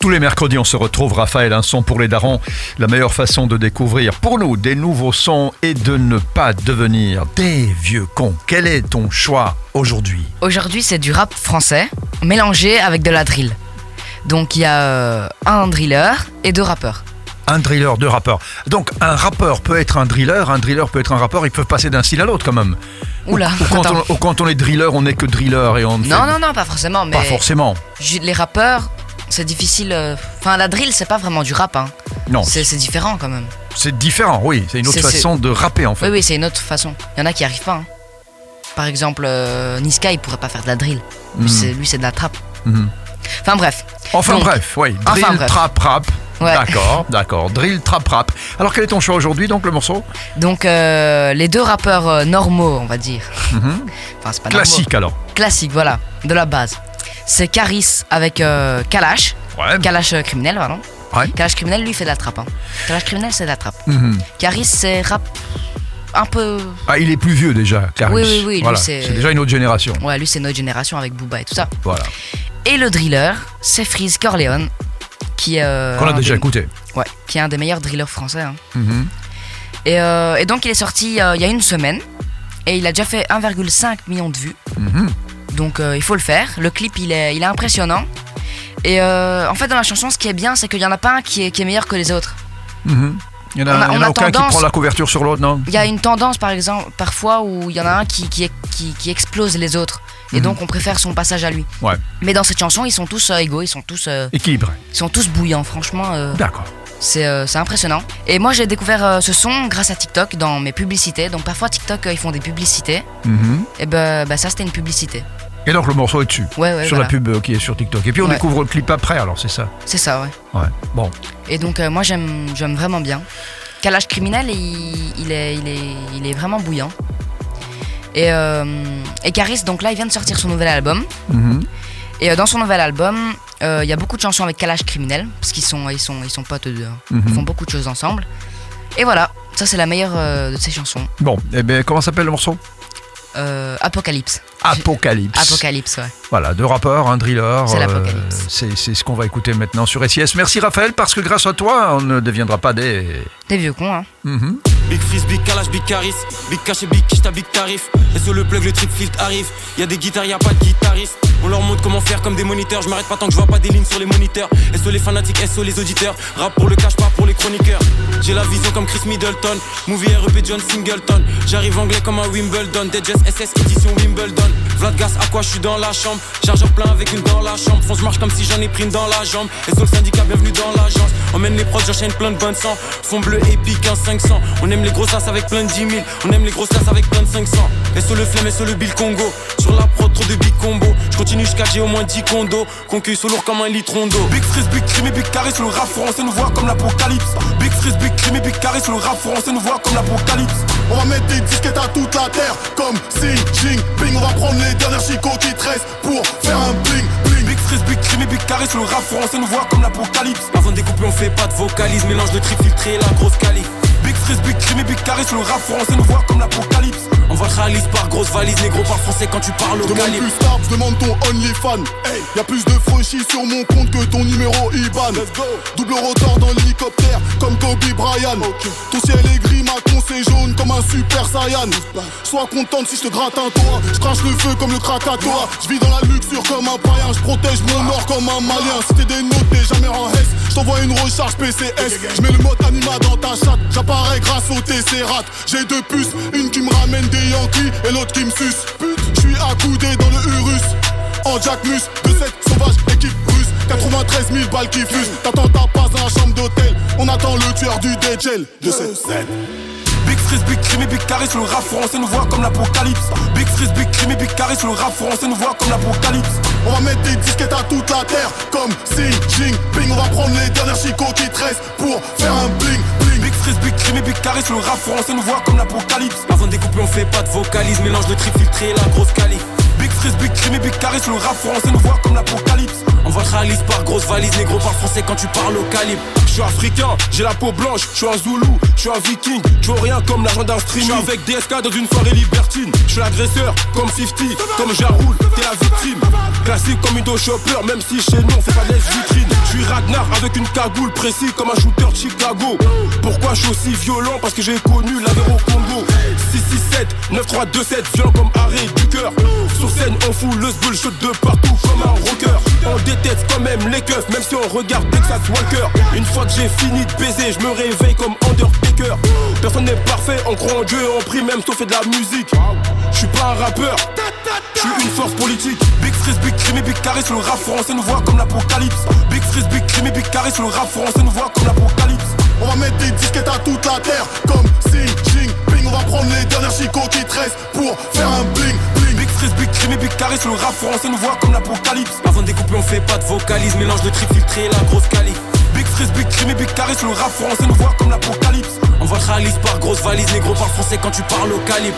Tous les mercredis, on se retrouve, Raphaël, un son pour les darons. La meilleure façon de découvrir pour nous des nouveaux sons et de ne pas devenir des vieux cons. Quel est ton choix aujourd'hui? Aujourd'hui, c'est du rap français mélangé avec de la drill. Donc il y a euh, un driller et deux rappeurs. Un driller, deux rappeurs. Donc un rappeur peut être un driller, un driller peut être un rappeur, ils peuvent passer d'un style à l'autre quand même. Oula, Ou quand, attends. on, ou quand on est driller, on n'est que driller et on Non, fait non, non, pas forcément, mais pas forcément. les rappeurs, c'est difficile. euh, Enfin, la drill, c'est pas vraiment du rap, hein. Non, C'est différent quand même. c'est différent, oui. C'est une autre façon de rapper en fait. Oui, oui, c'est une autre façon. Il y en a qui arrivent pas. hein. Par exemple, euh, Niska, il pourrait pas faire de la drill. Lui, Mhm. c'est- Lui, c'est de la trappe. Mhm. Enfin, bref. Enfin Donc, bref, oui. Drill, enfin, bref. trap, rap. Ouais. D'accord, d'accord. Drill, trap, rap. Alors quel est ton choix aujourd'hui donc le morceau? Donc, euh, les deux rappeurs euh, normaux, on va dire. Mhm. Enfin, c'est pas normaux. Classique alors. Classique, voilà, de la base. C'est Caris avec euh, Kalash. Ouais. Kalash euh, criminel, pardon. Ouais. Kalash criminel, lui, fait de la trappe. Hein. Kalash criminel, c'est de la trappe. Mhm. Caris, c'est rap un peu. Ah, il est plus vieux déjà, Clarisse. Oui, oui, oui, lui, Voilà, c'est- c'est déjà une autre génération. Ouais, lui, c'est notre génération avec Booba et tout ça. Voilà. Et le driller, c'est Freeze Corleone, qui est. euh, Qu'on a un déjà des- écouté. Ouais, qui est un des meilleurs drillers français. hein. Mhm. Et, euh, et donc, il est sorti euh, il y a une semaine. Et il a déjà fait 1,5 million de vues. Donc euh, il faut le faire. Le clip il est, il est impressionnant. Et euh, en fait dans la chanson ce qui est bien c'est qu'il n'y en a pas un qui est, qui est meilleur que les autres. Mhm. Il y en a, aucun qui tendance- prend la couverture sur l'autre, non Il y a une tendance par exemple parfois où il y en a un qui, qui, qui, qui explose les autres. Et Mhm. donc on préfère son passage à lui. Ouais. Mais dans cette chanson ils sont tous euh, égaux, ils sont tous, euh, Équilibré. ils sont tous bouillants franchement. euh, D'accord. c'est impressionnant. Et moi j'ai découvert ce son grâce à TikTok dans mes publicités. Donc parfois TikTok ils font des publicités. Mhm. Et ben bah, ça c'était une publicité. Et donc le morceau est dessus. Ouais ouais sur voilà. la pub euh, qui est sur TikTok. Et puis on Ouais. découvre le clip après, alors c'est ça. C'est ça ouais. Ouais. Bon. Et donc euh, moi j'aime j'aime vraiment bien. Calage criminel il, il est, il, est, il est vraiment bouillant. Et, euh, et Caris donc là il vient de sortir son nouvel album. Mhm. Et euh, dans son nouvel album il y a beaucoup de chansons avec Calage criminel parce qu'ils sont, ils sont, ils sont potes deux. hein. Mhm. Ils font beaucoup de choses ensemble. Et voilà, ça c'est la meilleure de ses chansons. Bon, et bien comment s'appelle le morceau? Euh, Apocalypse. Apocalypse. Apocalypse ouais. Voilà, deux rappeurs, un driller. C'est euh, l'apocalypse. c'est c'est ce qu'on va écouter maintenant sur SIS. Merci Raphaël, parce que grâce à toi, on ne deviendra pas des. Des vieux cons hein. Mhm. Big freeze, big calage, big caris, big cash et big quiche, big tarif. Et sur le plug, le trip filtre arrive. Y a des guitares, y a pas de guitariste. On leur montre comment faire comme des moniteurs. Je m'arrête pas tant que je vois pas des lignes sur les moniteurs. Sur les fanatiques, sur les auditeurs. Rap pour le cash, pas pour les chroniqueurs. J'ai la vision comme Chris Middleton. Movie REP John Singleton. J'arrive anglais comme un Wimbledon. Dead SS édition Wimbledon. Vlad gas à quoi je suis dans la chambre? Chargeur plein avec une dans la chambre. Fonce marche comme si j'en ai pris une dans la jambe. Et sur le syndicat, bienvenue dans l'agence. Emmène les proches, j'enchaîne plein de bonnes sang. Fond bleu épique, un 500. On aime les grosses tasses avec plein de 10 000. On aime les grosses tasses avec plein de 500. Et sur le flemme et sur le bill Congo. Sur la prod, trop de big combo. Je continue jusqu'à j'ai au moins 10 condos. Concueil sous lourd comme un litron d'eau. Big freeze, big crime big carré sur le rap français nous voit comme l'apocalypse. Big freeze, big crime big carré sur le rap français nous voit comme l'apocalypse. On va mettre des disquettes à toute la terre comme Xi Jinping. On va prendre les dernières chicots qui te restent pour faire un bling bling. Big freeze, big crime et big carré sur le rap français nous voit comme l'apocalypse. Avant de découper, on fait pas de vocalise. Mélange de tri filtré et la grosse calife. Big freeze, big crime et big carré sur le rap français nous voit comme l'apocalypse. On va le réalise par grosse valise. Négro par français quand tu parles au Demande calibre. plus Starb, demande ton OnlyFan. Hey, y a plus de franchis sur mon compte que ton numéro IBAN. Let's go. Double rotor dans l'hélicoptère, comme Kobe Bryant. Ton ciel est gris, c'est jaune comme un super saiyan. Sois contente si je te gratte un toit. Je crache le feu comme le Krakatoa. Je vis dans la luxure comme un païen. Je protège mon or comme un malien. Si t'es dénoté, jamais en S. Je une recharge PCS. Je mets le mode anima dans ta chatte. J'apparais grâce au TC-RAT. J'ai deux puces, une qui me ramène des Yankees et l'autre qui me suce. Je suis accoudé dans le Urus. En Jack Mus, de cette sauvage équipe russe 93 000 balles qui fusent T'attends ta passe dans la chambre d'hôtel On attend le tueur du DJL de cette freeze, big crime et big carré sur le rap français nous voit comme l'apocalypse. Big freeze, big crime et big carré sur le rap français nous voit comme l'apocalypse. On va mettre des disquettes à toute la terre comme Xi Jinping. On va prendre les dernières chicots qui te restent pour faire un bling bling. Big freeze, big crime et big carré sur le rap français nous voit comme l'apocalypse. Avant de découper, on fait pas de vocalise. Mélange de tri filtré et la grosse calife. Big Freeze, Big Crime Big Caris, le rap français nous voit comme l'apocalypse. On voit réalise par grosse valise, négro par français quand tu parles au calibre. Je suis africain, j'ai la peau blanche, je suis un Zoulou, je suis un viking, je rien comme l'argent d'un streaming. Je avec DSK dans une soirée libertine, je suis l'agresseur comme 50, comme Jaroul, t'es la victime. Classique comme Indo Chopper, même si chez nous on fait pas les vitrines. Je suis Ragnar avec une cagoule précis comme un shooter de Chicago. Pourquoi je suis aussi violent? Parce que j'ai connu la au Congo. 667, 9327, violent comme arrêt du cœur. On fout le bullshit de partout comme un rocker. On déteste quand même les keufs, même si on regarde Texas Walker. Une fois que j'ai fini de baiser, je me réveille comme Undertaker. Personne n'est parfait, on croit en Dieu, on prie même si on fait de la musique. Je suis pas un rappeur, je suis une force politique. Big Freeze, Big Crime, Big Caris, le rap français nous voit comme l'apocalypse. Big Freeze, Big Crime, Big Caris, le rap français nous voit comme l'apocalypse. On va mettre des disquettes à toute la terre Comme Xi Jinping On va prendre les dernières chicots qui te restent Pour faire un Caris Le rap français nous voit comme l'apocalypse. Avant de découper on fait pas de vocalise Mélange de trip filtré et la grosse calife Big Freeze, Big Crime Big Caris Le rap français nous voit comme l'apocalypse. On voit réalise par grosse valise Négro par français quand tu parles au calibre